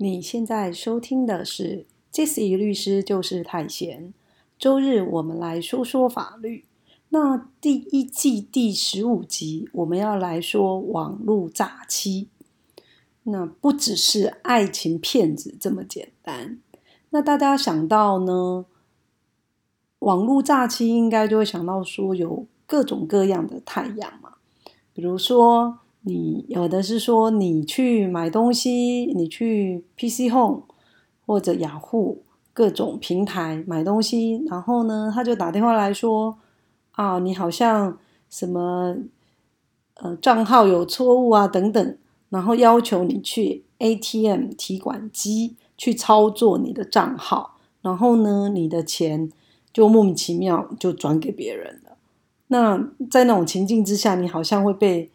你现在收听的是 Jesse 律师就是太闲。周日我们来说说法律。那第一季第十五集，我们要来说网络诈欺。那不只是爱情骗子这么简单。那大家想到呢？网络诈欺应该就会想到说有各种各样的太阳嘛，比如说。你有的是说你去买东西，你去 PC Home 或者雅虎各种平台买东西，然后呢，他就打电话来说啊，你好像什么呃账号有错误啊等等，然后要求你去 ATM 提款机去操作你的账号，然后呢，你的钱就莫名其妙就转给别人了。那在那种情境之下，你好像会被。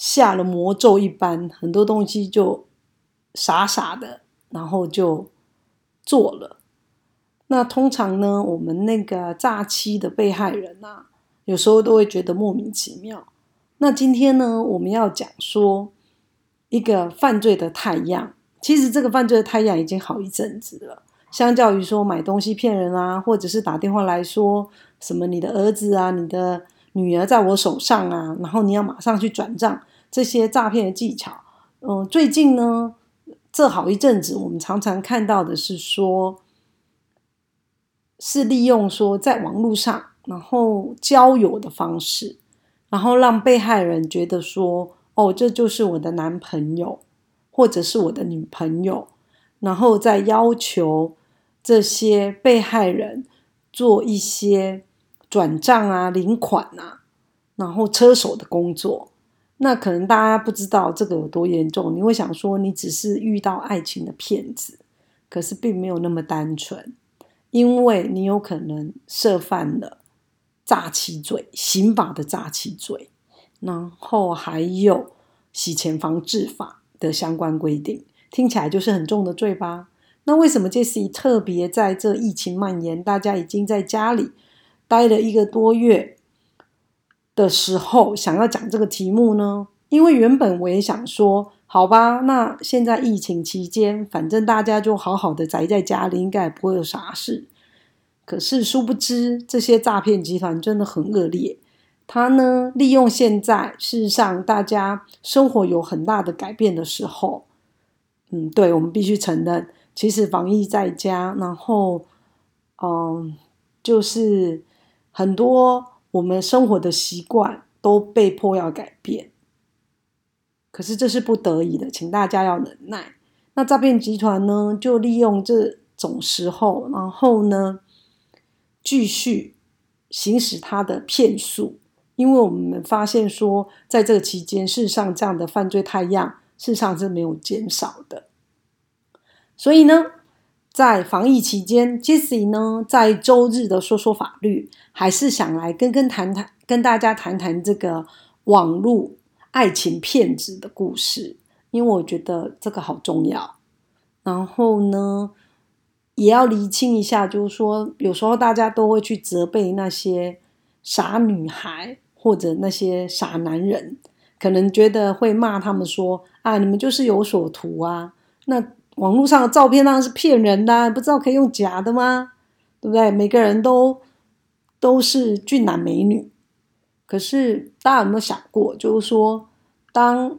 下了魔咒一般，很多东西就傻傻的，然后就做了。那通常呢，我们那个诈欺的被害人啊，有时候都会觉得莫名其妙。那今天呢，我们要讲说一个犯罪的太阳。其实这个犯罪的太阳已经好一阵子了。相较于说买东西骗人啊，或者是打电话来说什么你的儿子啊，你的女儿在我手上啊，然后你要马上去转账。这些诈骗的技巧，嗯，最近呢，这好一阵子，我们常常看到的是说，是利用说在网络上，然后交友的方式，然后让被害人觉得说，哦，这就是我的男朋友，或者是我的女朋友，然后再要求这些被害人做一些转账啊、领款啊，然后车手的工作。那可能大家不知道这个有多严重，你会想说你只是遇到爱情的骗子，可是并没有那么单纯，因为你有可能涉犯了诈欺罪、刑法的诈欺罪，然后还有洗钱防治法的相关规定，听起来就是很重的罪吧？那为什么这是特别在这疫情蔓延，大家已经在家里待了一个多月？的时候想要讲这个题目呢，因为原本我也想说，好吧，那现在疫情期间，反正大家就好好的宅在家里，应该也不会有啥事。可是殊不知，这些诈骗集团真的很恶劣。他呢，利用现在事实上大家生活有很大的改变的时候，嗯，对我们必须承认，其实防疫在家，然后，嗯，就是很多。我们生活的习惯都被迫要改变，可是这是不得已的，请大家要忍耐。那诈骗集团呢，就利用这种时候，然后呢，继续行使他的骗术。因为我们发现说，在这个期间，事实上这样的犯罪太阳，事实上是没有减少的。所以呢。在防疫期间，Jesse 呢在周日的说说法律，还是想来跟跟谈谈，跟大家谈谈这个网络爱情骗子的故事，因为我觉得这个好重要。然后呢，也要厘清一下，就是说，有时候大家都会去责备那些傻女孩或者那些傻男人，可能觉得会骂他们说啊，你们就是有所图啊，那。网络上的照片当然是骗人的，不知道可以用假的吗？对不对？每个人都都是俊男美女，可是大家有没有想过，就是说，当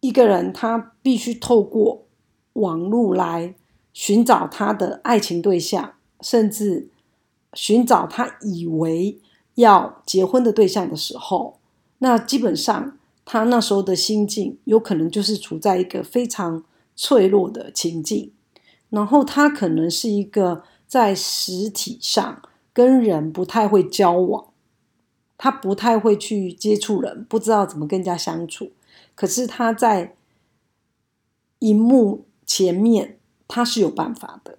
一个人他必须透过网络来寻找他的爱情对象，甚至寻找他以为要结婚的对象的时候，那基本上他那时候的心境有可能就是处在一个非常。脆弱的情境，然后他可能是一个在实体上跟人不太会交往，他不太会去接触人，不知道怎么跟人家相处。可是他在荧幕前面，他是有办法的。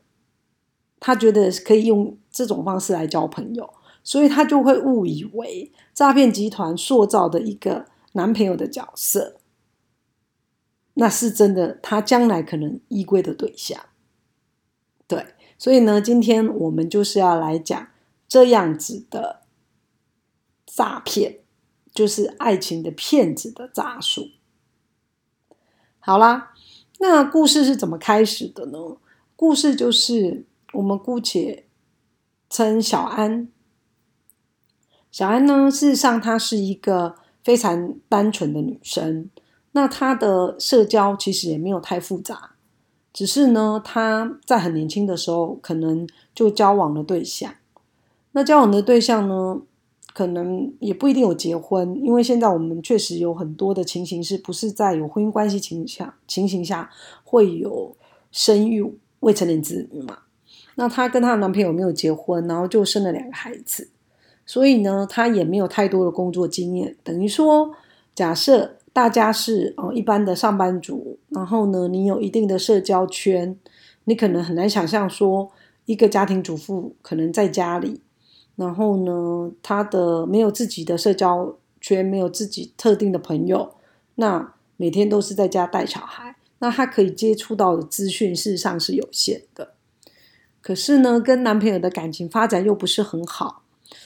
他觉得可以用这种方式来交朋友，所以他就会误以为诈骗集团塑造的一个男朋友的角色。那是真的，他将来可能依归的对象。对，所以呢，今天我们就是要来讲这样子的诈骗，就是爱情的骗子的诈术。好啦，那故事是怎么开始的呢？故事就是我们姑且称小安。小安呢，事实上她是一个非常单纯的女生。那她的社交其实也没有太复杂，只是呢，她在很年轻的时候可能就交往了对象。那交往的对象呢，可能也不一定有结婚，因为现在我们确实有很多的情形是不是在有婚姻关系情下情形下会有生育未成年子女嘛？那她跟她的男朋友没有结婚，然后就生了两个孩子，所以呢，她也没有太多的工作经验。等于说，假设大家是哦一般的上班族，然后呢，你有一定的社交圈，你可能很难想象说一个家庭主妇可能在家里。然后呢，她的没有自己的社交圈，没有自己特定的朋友，那每天都是在家带小孩，那她可以接触到的资讯事实上是有限的。可是呢，跟男朋友的感情发展又不是很好，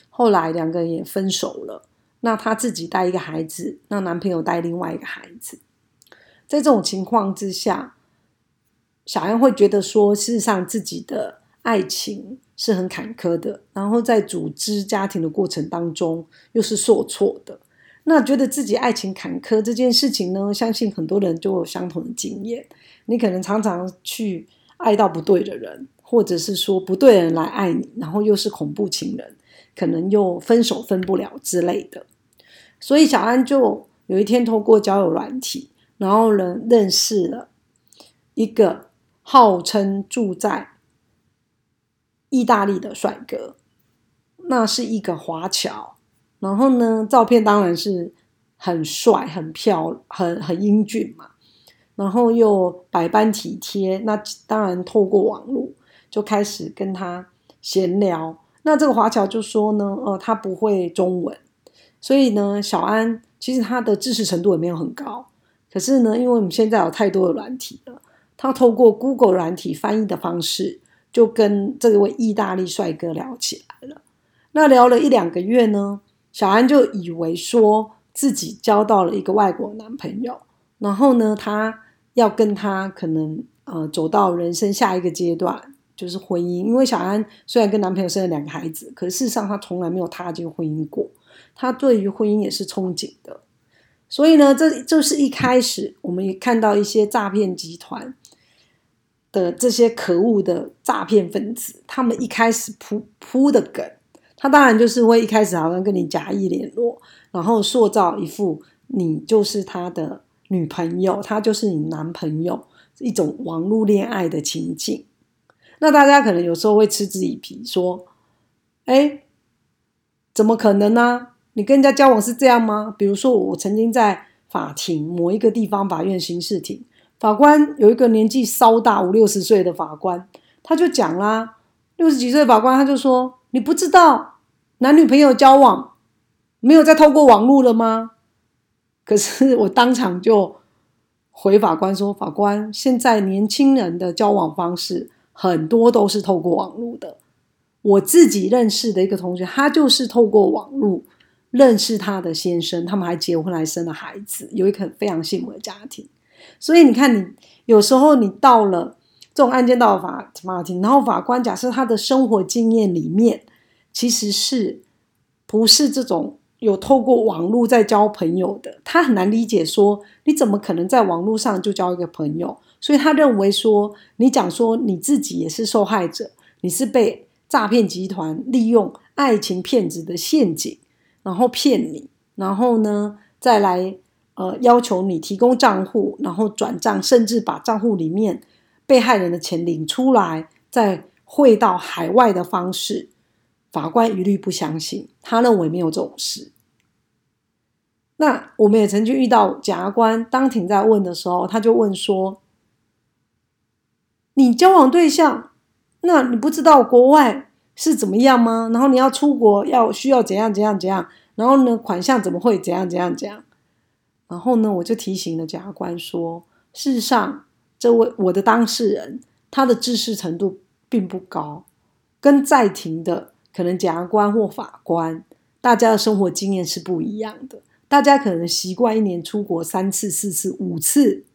后来两个人也分手了。那他自己带一个孩子，那男朋友带另外一个孩子，在这种情况之下，小安会觉得说，事实上自己的爱情。是很坎坷的，然后在组织家庭的过程当中又是受挫的。那觉得自己爱情坎坷这件事情呢，相信很多人就有相同的经验。你可能常常去爱到不对的人，或者是说不对人来爱你，然后又是恐怖情人，可能又分手分不了之类的。所以小安就有一天透过交友软体，然后呢认识了一个号称住在。意大利的帅哥，那是一个华侨，然后呢，照片当然是很帅、很漂、很很英俊嘛，然后又百般体贴，那当然透过网络就开始跟他闲聊。那这个华侨就说呢，呃，他不会中文，所以呢，小安其实他的知识程度也没有很高，可是呢，因为我们现在有太多的软体了，他透过 Google 软体翻译的方式。就跟这位意大利帅哥聊起来了。那聊了一两个月呢，小安就以为说自己交到了一个外国男朋友，然后呢，他要跟他可能呃走到人生下一个阶段，就是婚姻。因为小安虽然跟男朋友生了两个孩子，可事实上她从来没有踏进婚姻过，她对于婚姻也是憧憬的。所以呢，这就是一开始我们也看到一些诈骗集团。的这些可恶的诈骗分子，他们一开始铺铺的梗，他当然就是会一开始好像跟你假意联络，然后塑造一副你就是他的女朋友，他就是你男朋友，一种网络恋爱的情景。那大家可能有时候会嗤之以鼻，说：“哎，怎么可能呢？你跟人家交往是这样吗？”比如说，我曾经在法庭某一个地方法院刑事庭。法官有一个年纪稍大五六十岁的法官，他就讲啦，六十几岁的法官他就说：“你不知道男女朋友交往没有再透过网络了吗？”可是我当场就回法官说：“法官，现在年轻人的交往方式很多都是透过网络的。我自己认识的一个同学，他就是透过网络认识他的先生，他们还结婚，还生了孩子，有一个非常幸福的家庭。”所以你看，你有时候你到了这种案件到了法法庭，然后法官假设他的生活经验里面，其实是不是这种有透过网络在交朋友的，他很难理解说你怎么可能在网络上就交一个朋友？所以他认为说你讲说你自己也是受害者，你是被诈骗集团利用爱情骗子的陷阱，然后骗你，然后呢再来。呃，要求你提供账户，然后转账，甚至把账户里面被害人的钱领出来，再汇到海外的方式，法官一律不相信，他认为没有这种事。那我们也曾经遇到检察官当庭在问的时候，他就问说：“你交往对象，那你不知道国外是怎么样吗？然后你要出国要需要怎样怎样怎样？然后呢，款项怎么会怎样怎样怎样？”然后呢，我就提醒了检察官说：“事实上，这位我的当事人，他的知识程度并不高，跟在庭的可能检察官或法官，大家的生活经验是不一样的。大家可能习惯一年出国三次、四次、五次，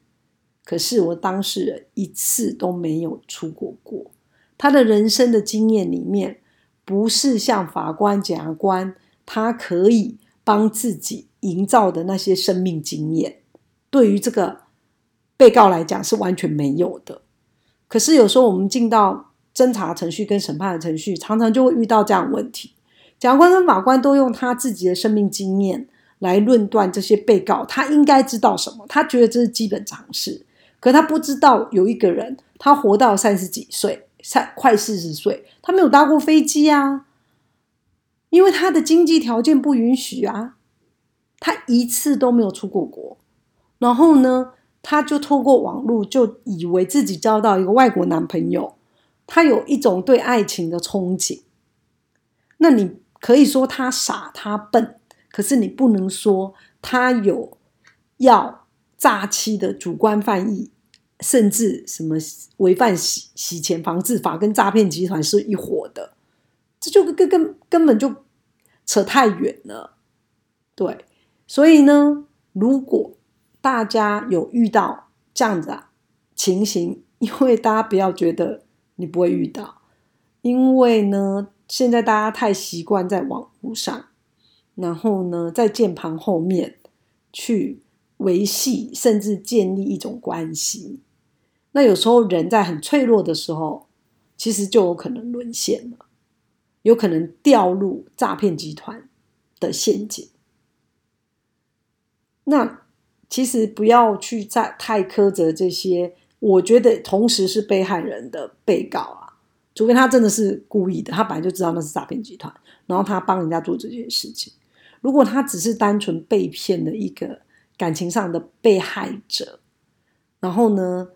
可是我当事人一次都没有出过国，他的人生的经验里面，不是像法官、检察官，他可以帮自己营造的那些生命经验，对于这个被告来讲是完全没有的。可是有时候我们进到侦查程序跟审判的程序，常常就会遇到这样问题：检察官跟法官都用他自己的生命经验来论断这些被告，他应该知道什么？他觉得这是基本常识。可他不知道有一个人，他活到三十几岁，三快四十岁，他没有搭过飞机啊，因为他的经济条件不允许啊，他一次都没有出过国，然后呢，他就透过网络就以为自己交到一个外国男朋友，他有一种对爱情的憧憬。那你可以说他傻，他笨，可是你不能说他有要诈欺的主观犯意。甚至什么违反洗洗钱防治法跟诈骗集团是一伙的，这就根根根本就扯太远了。对，所以呢，如果大家有遇到这样子啊情形，因为大家不要觉得你不会遇到，因为呢，现在大家太习惯在网络上，然后呢，在键盘后面去维系甚至建立一种关系。那有时候人在很脆弱的时候，其实就有可能沦陷了，有可能掉入诈骗集团的陷阱。那其实不要去在太苛责这些，我觉得同时是被害人的被告啊，除非他真的是故意的，他本来就知道那是诈骗集团，然后他帮人家做这件事情。如果他只是单纯被骗的一个感情上的被害者，然后呢？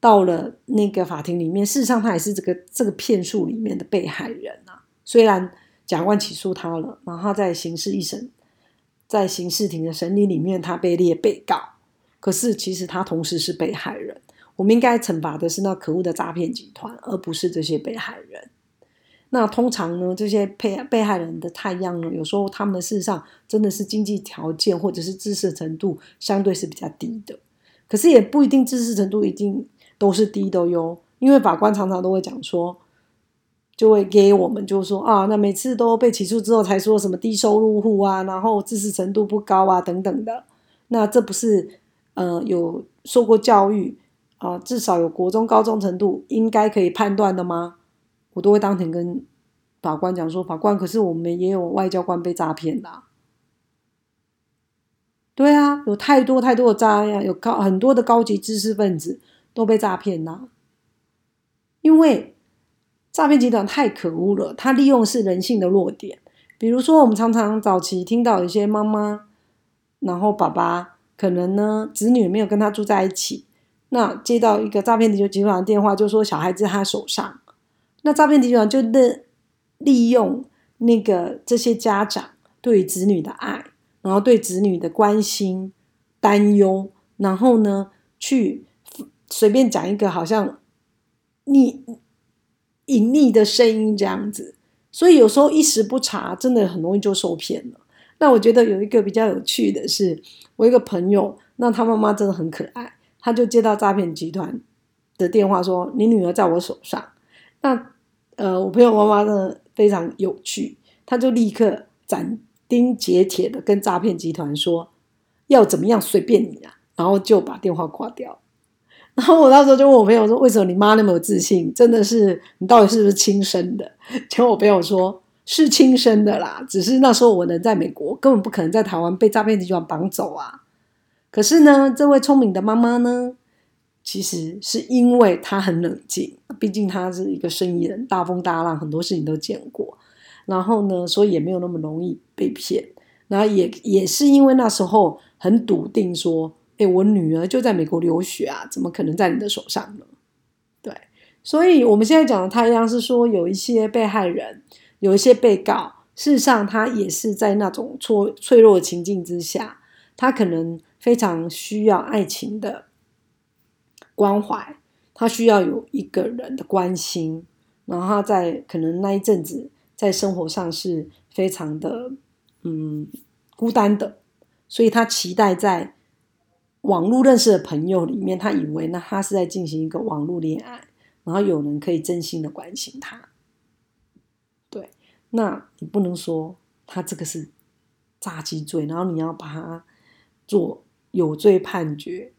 到了那个法庭里面，事实上他也是这个这个骗术里面的被害人啊。虽然检察官起诉他了，然后在刑事一审，在刑事庭的审理里面，他被列被告，可是其实他同时是被害人。我们应该惩罚的是那可恶的诈骗集团，而不是这些被害人。那通常呢，这些被被害人的太阳呢，有时候他们事实上真的是经济条件或者是知识程度相对是比较低的，可是也不一定知识程度一定。都是低的哟，因为法官常常都会讲说，就会给我们就说啊，那每次都被起诉之后才说什么低收入户啊，然后知识程度不高啊等等的，那这不是呃有受过教育啊，至少有国中高中程度应该可以判断的吗？我都会当庭跟法官讲说，法官，可是我们也有外交官被诈骗的，对啊，有太多太多的诈呀，有高很多的高级知识分子。都被诈骗啦，因为诈骗集团太可恶了。他利用是人性的弱点，比如说我们常常早期听到一些妈妈，然后爸爸可能呢子女没有跟他住在一起，那接到一个诈骗集团的电话，就说小孩子在他手上，那诈骗集团就利利用那个这些家长对子女的爱，然后对子女的关心、担忧，然后呢去。随便讲一个好像你隐匿的声音这样子，所以有时候一时不察，真的很容易就受骗了。那我觉得有一个比较有趣的是，我一个朋友，那他妈妈真的很可爱，他就接到诈骗集团的电话说：“你女儿在我手上。”那呃，我朋友妈妈真的非常有趣，他就立刻斩钉截铁的跟诈骗集团说：“要怎么样随便你啊！”然后就把电话挂掉。然后我那时候就问我朋友说：“为什么你妈那么有自信？真的是你到底是不是亲生的？” 结果我朋友说：“是亲生的啦，只是那时候我人在美国，根本不可能在台湾被诈骗集团绑走啊。”可是呢，这位聪明的妈妈呢，其实是因为她很冷静，毕竟她是一个生意人，大风大浪很多事情都见过，然后呢，所以也没有那么容易被骗。然后也也是因为那时候很笃定说。哎，我女儿就在美国留学啊，怎么可能在你的手上呢？对，所以我们现在讲的太阳是说，有一些被害人，有一些被告，事实上他也是在那种脆脆弱的情境之下，他可能非常需要爱情的关怀，他需要有一个人的关心，然后他在可能那一阵子在生活上是非常的嗯孤单的，所以他期待在。网络认识的朋友里面，他以为呢他是在进行一个网络恋爱，然后有人可以真心的关心他。对，那你不能说他这个是诈欺罪，然后你要把他做有罪判决。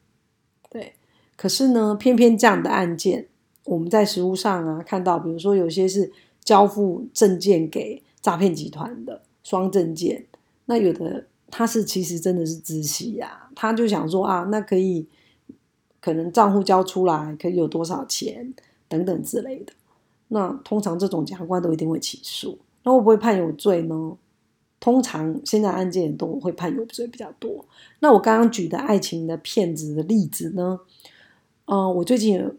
对，可是呢，偏偏这样的案件，我们在实务上啊看到，比如说有些是交付证件给诈骗集团的双证件，那有的。他是其实真的是知悉呀，他就想说啊，那可以可能账户交出来，可以有多少钱等等之类的。那通常这种检察官都一定会起诉，那会不会判有罪呢？通常现在案件都会判有罪比较多。那我刚刚举的爱情的骗子的例子呢？嗯，我最近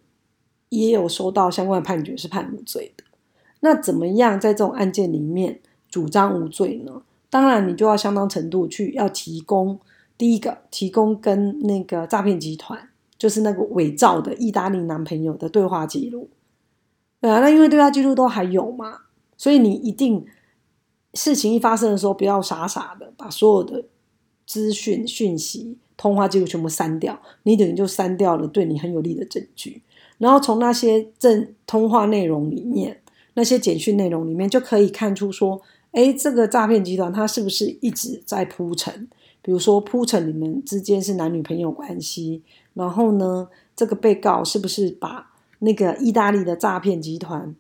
也有收到相关的判决是判无罪的。那怎么样在这种案件里面主张无罪呢？当然，你就要相当程度去要提供第一个，提供跟那个诈骗集团，就是那个伪造的意大利男朋友的对话记录，对啊，那因为对话记录都还有嘛，所以你一定事情一发生的时候，不要傻傻的把所有的资讯、讯息、通话记录全部删掉，你等于就删掉了对你很有利的证据，然后从那些证通话内容里面，那些简讯内容里面就可以看出说。哎，这个诈骗集团他是不是一直在铺陈？比如说铺陈你们之间是男女朋友关系，然后呢，这个被告是不是把那个意大利的诈骗集团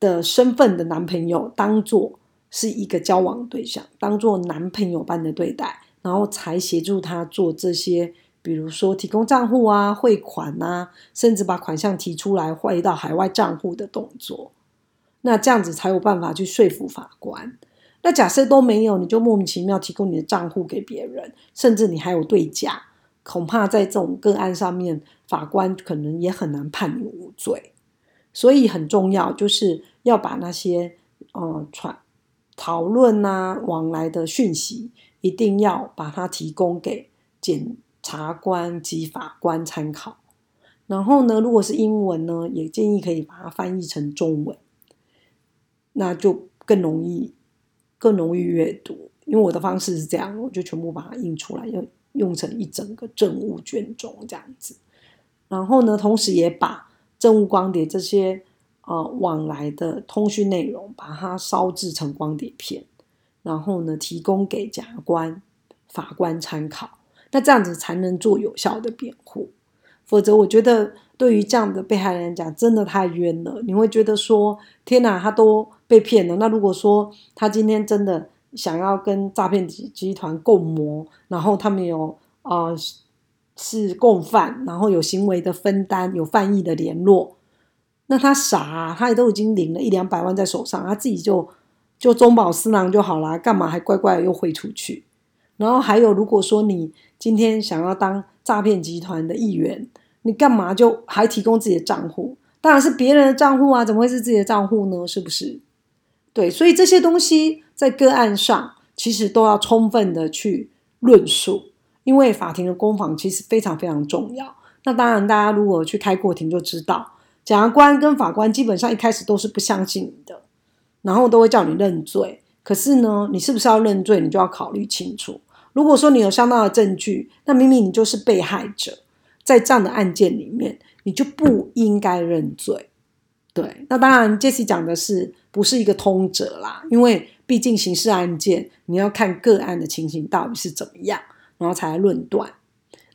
的身份的男朋友当做是一个交往对象，当做男朋友般的对待，然后才协助他做这些，比如说提供账户啊、汇款啊，甚至把款项提出来汇到海外账户的动作。那这样子才有办法去说服法官。那假设都没有，你就莫名其妙提供你的账户给别人，甚至你还有对价，恐怕在这种个案上面，法官可能也很难判你无罪。所以很重要，就是要把那些呃传讨论啊往来的讯息，一定要把它提供给检察官及法官参考。然后呢，如果是英文呢，也建议可以把它翻译成中文。那就更容易，更容易阅读，因为我的方式是这样，我就全部把它印出来，用用成一整个政务卷宗这样子。然后呢，同时也把政务光碟这些呃往来的通讯内容，把它烧制成光碟片，然后呢提供给检察官、法官参考。那这样子才能做有效的辩护，否则我觉得。对于这样的被害人讲，真的太冤了。你会觉得说，天哪，他都被骗了。那如果说他今天真的想要跟诈骗集集团共谋，然后他们有啊是共犯，然后有行为的分担，有犯意的联络，那他傻，他也都已经领了一两百万在手上，他自己就就中饱私囊就好了，干嘛还乖乖又汇出去？然后还有，如果说你今天想要当诈骗集团的一员。你干嘛就还提供自己的账户？当然是别人的账户啊，怎么会是自己的账户呢？是不是？对，所以这些东西在个案上其实都要充分的去论述，因为法庭的攻防其实非常非常重要。那当然，大家如果去开过庭就知道，检察官跟法官基本上一开始都是不相信你的，然后都会叫你认罪。可是呢，你是不是要认罪，你就要考虑清楚。如果说你有相当的证据，那明明你就是被害者。在这样的案件里面，你就不应该认罪。对，那当然这次讲的是不是一个通则啦？因为毕竟刑事案件，你要看个案的情形到底是怎么样，然后才来论断。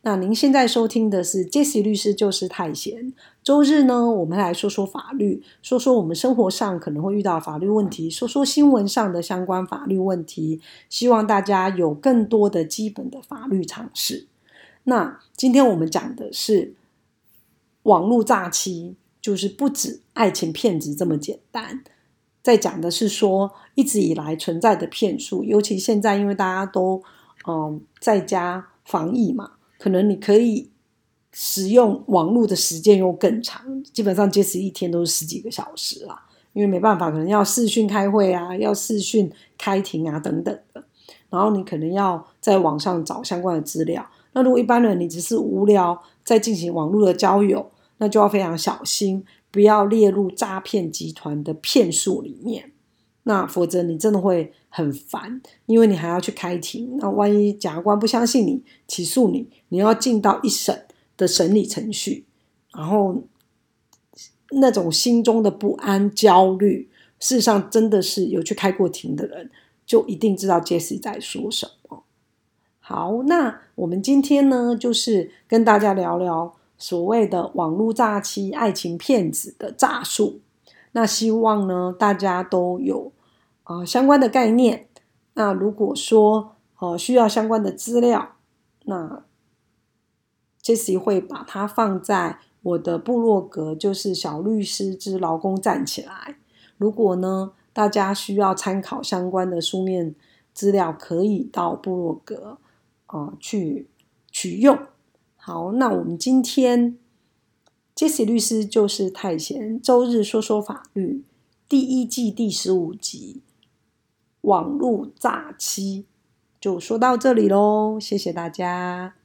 那您现在收听的是 Jesse 律师就是太闲。周日呢，我们来说说法律，说说我们生活上可能会遇到法律问题，说说新闻上的相关法律问题，希望大家有更多的基本的法律常识。那今天我们讲的是网络诈欺，就是不止爱情骗子这么简单。在讲的是说，一直以来存在的骗术，尤其现在因为大家都嗯在家防疫嘛，可能你可以使用网络的时间又更长，基本上坚持一天都是十几个小时啦。因为没办法，可能要视讯开会啊，要视讯开庭啊等等的，然后你可能要在网上找相关的资料。那如果一般人你只是无聊在进行网络的交友，那就要非常小心，不要列入诈骗集团的骗术里面。那否则你真的会很烦，因为你还要去开庭。那万一检察官不相信你，起诉你，你要进到一审的审理程序，然后那种心中的不安、焦虑，事实上真的是有去开过庭的人，就一定知道 Jesse 在说什么。好，那我们今天呢，就是跟大家聊聊所谓的网络诈欺、爱情骗子的诈术。那希望呢，大家都有啊相关的概念。那如果说呃需要相关的资料，那 Jesse 会把它放在我的部落格，就是小律师之劳工站起来。如果呢大家需要参考相关的书面资料，可以到部落格啊去取用。好，那我们今天。Jesse 律师就是太闲，周日说说法律第一季第十五集，网络诈欺就说到这里喽，谢谢大家。